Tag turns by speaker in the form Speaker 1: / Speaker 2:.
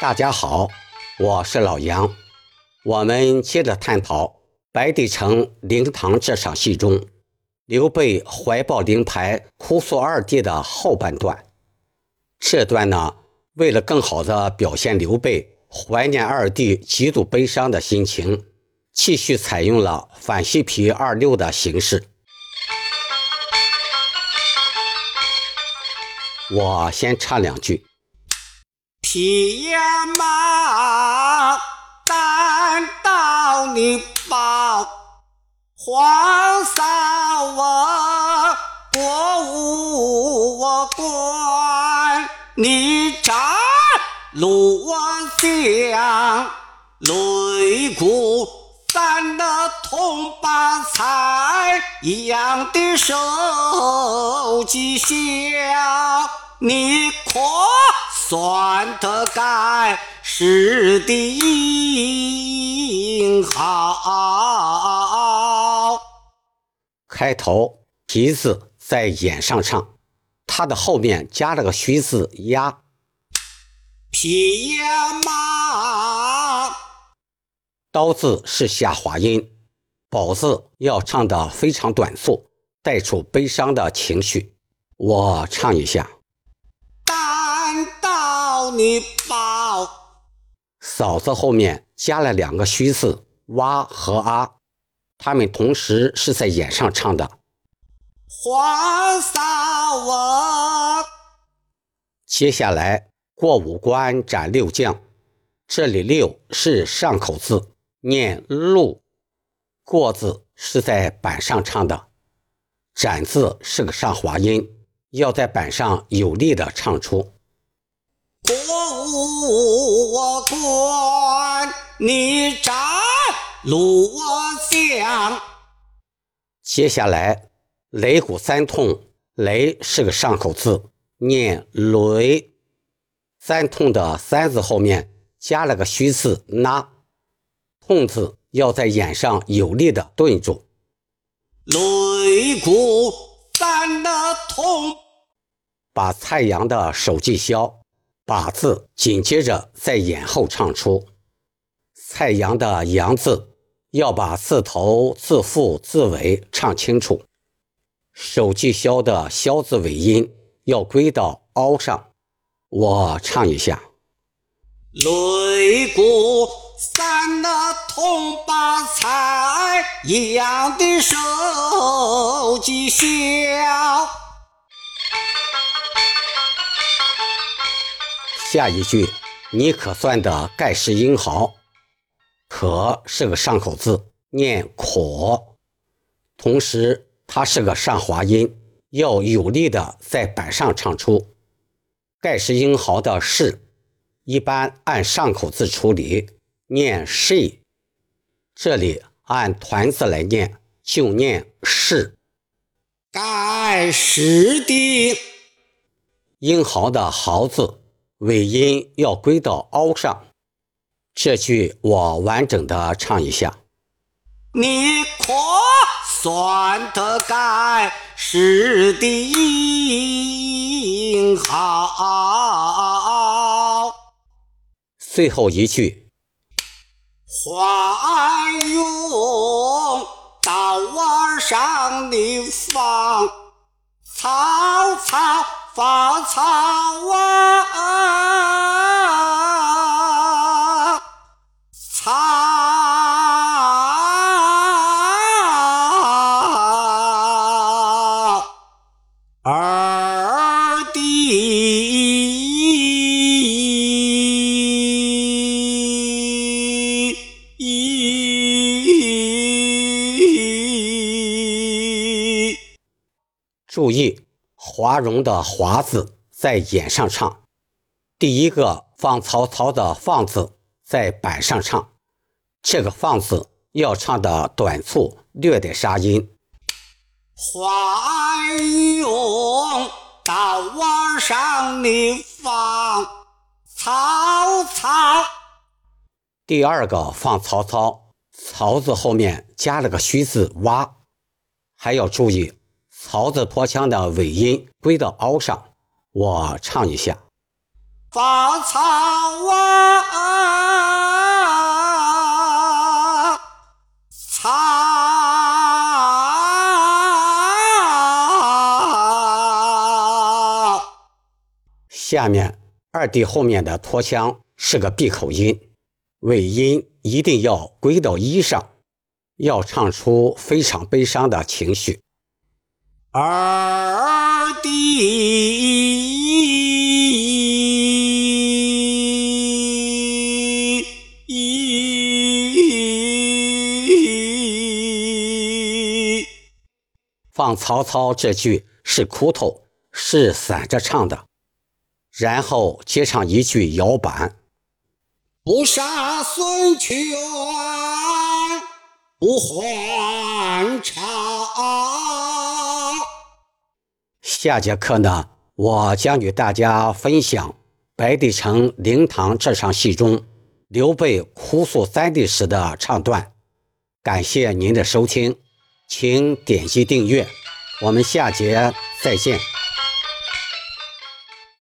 Speaker 1: 大家好，我是老杨。我们接着探讨白帝城灵堂这场戏中刘备怀抱灵牌哭诉二弟的后半段。这段呢，为了更好的表现刘备怀念二弟、极度悲伤的心情，继续采用了反西皮二六的形式。我先唱两句。
Speaker 2: 铁马单刀你报，皇嫂我国无我管，你斩罗将擂鼓三的铜把菜一样的手机小，你可？算得该是的英豪。
Speaker 1: 开头“皮”字在眼上唱，它的后面加了个虚字“压”。
Speaker 2: 匹马，
Speaker 1: 刀字是下滑音，宝字要唱的非常短促，带出悲伤的情绪。我唱一下。
Speaker 2: 你报，
Speaker 1: 嫂子后面加了两个虚字“哇”和“啊”，他们同时是在眼上唱的。
Speaker 2: 黄嫂我，
Speaker 1: 接下来过五关斩六将，这里“六”是上口字，念“路”；“过”字是在板上唱的，“斩”字是个上滑音，要在板上有力的唱出。
Speaker 2: 我管你斩罗将。
Speaker 1: 接下来擂鼓三痛，擂是个上口字，念擂。三痛的三字后面加了个虚字那，痛字要在眼上有力的顿住。
Speaker 2: 擂鼓三的痛，
Speaker 1: 把蔡阳的手技消。把字紧接着在眼后唱出，蔡阳的阳字要把字头、字腹、字尾唱清楚。手记消的消字尾音要归到凹上。我唱一下：
Speaker 2: 擂鼓三那铜把菜一样的手记消。
Speaker 1: 下一句，你可算的盖世英豪。可是个上口字，念可，同时它是个上滑音，要有力的在板上唱出。盖世英豪的是，一般按上口字处理，念是。这里按团字来念，就念是。
Speaker 2: 盖世的
Speaker 1: 英豪的豪字。尾音要归到凹上，这句我完整的唱一下。
Speaker 2: 你可算得该是的英豪。
Speaker 1: 最后一句，
Speaker 2: 花勇到晚上你放草草。芳草啊，草二弟，
Speaker 1: 注意。华容的“华”字在眼上唱，第一个放曹操的“放”字在板上唱，这个“放”字要唱的短促，略带沙音。
Speaker 2: 花勇到晚上你放曹操，
Speaker 1: 第二个放曹操，曹字后面加了个虚字“挖”，还要注意。曹字拖腔的尾音归到凹上，我唱一下：
Speaker 2: 芳草啊，草。
Speaker 1: 下面二弟后面的拖腔是个闭口音，尾音一定要归到一上，要唱出非常悲伤的情绪。
Speaker 2: 二弟，
Speaker 1: 放曹操这句是哭头，是散着唱的，然后接上一句摇板，
Speaker 2: 不杀孙权不还
Speaker 1: 下节课呢，我将与大家分享白帝城灵堂这场戏中刘备哭诉三弟时的唱段。感谢您的收听，请点击订阅，我们下节再见。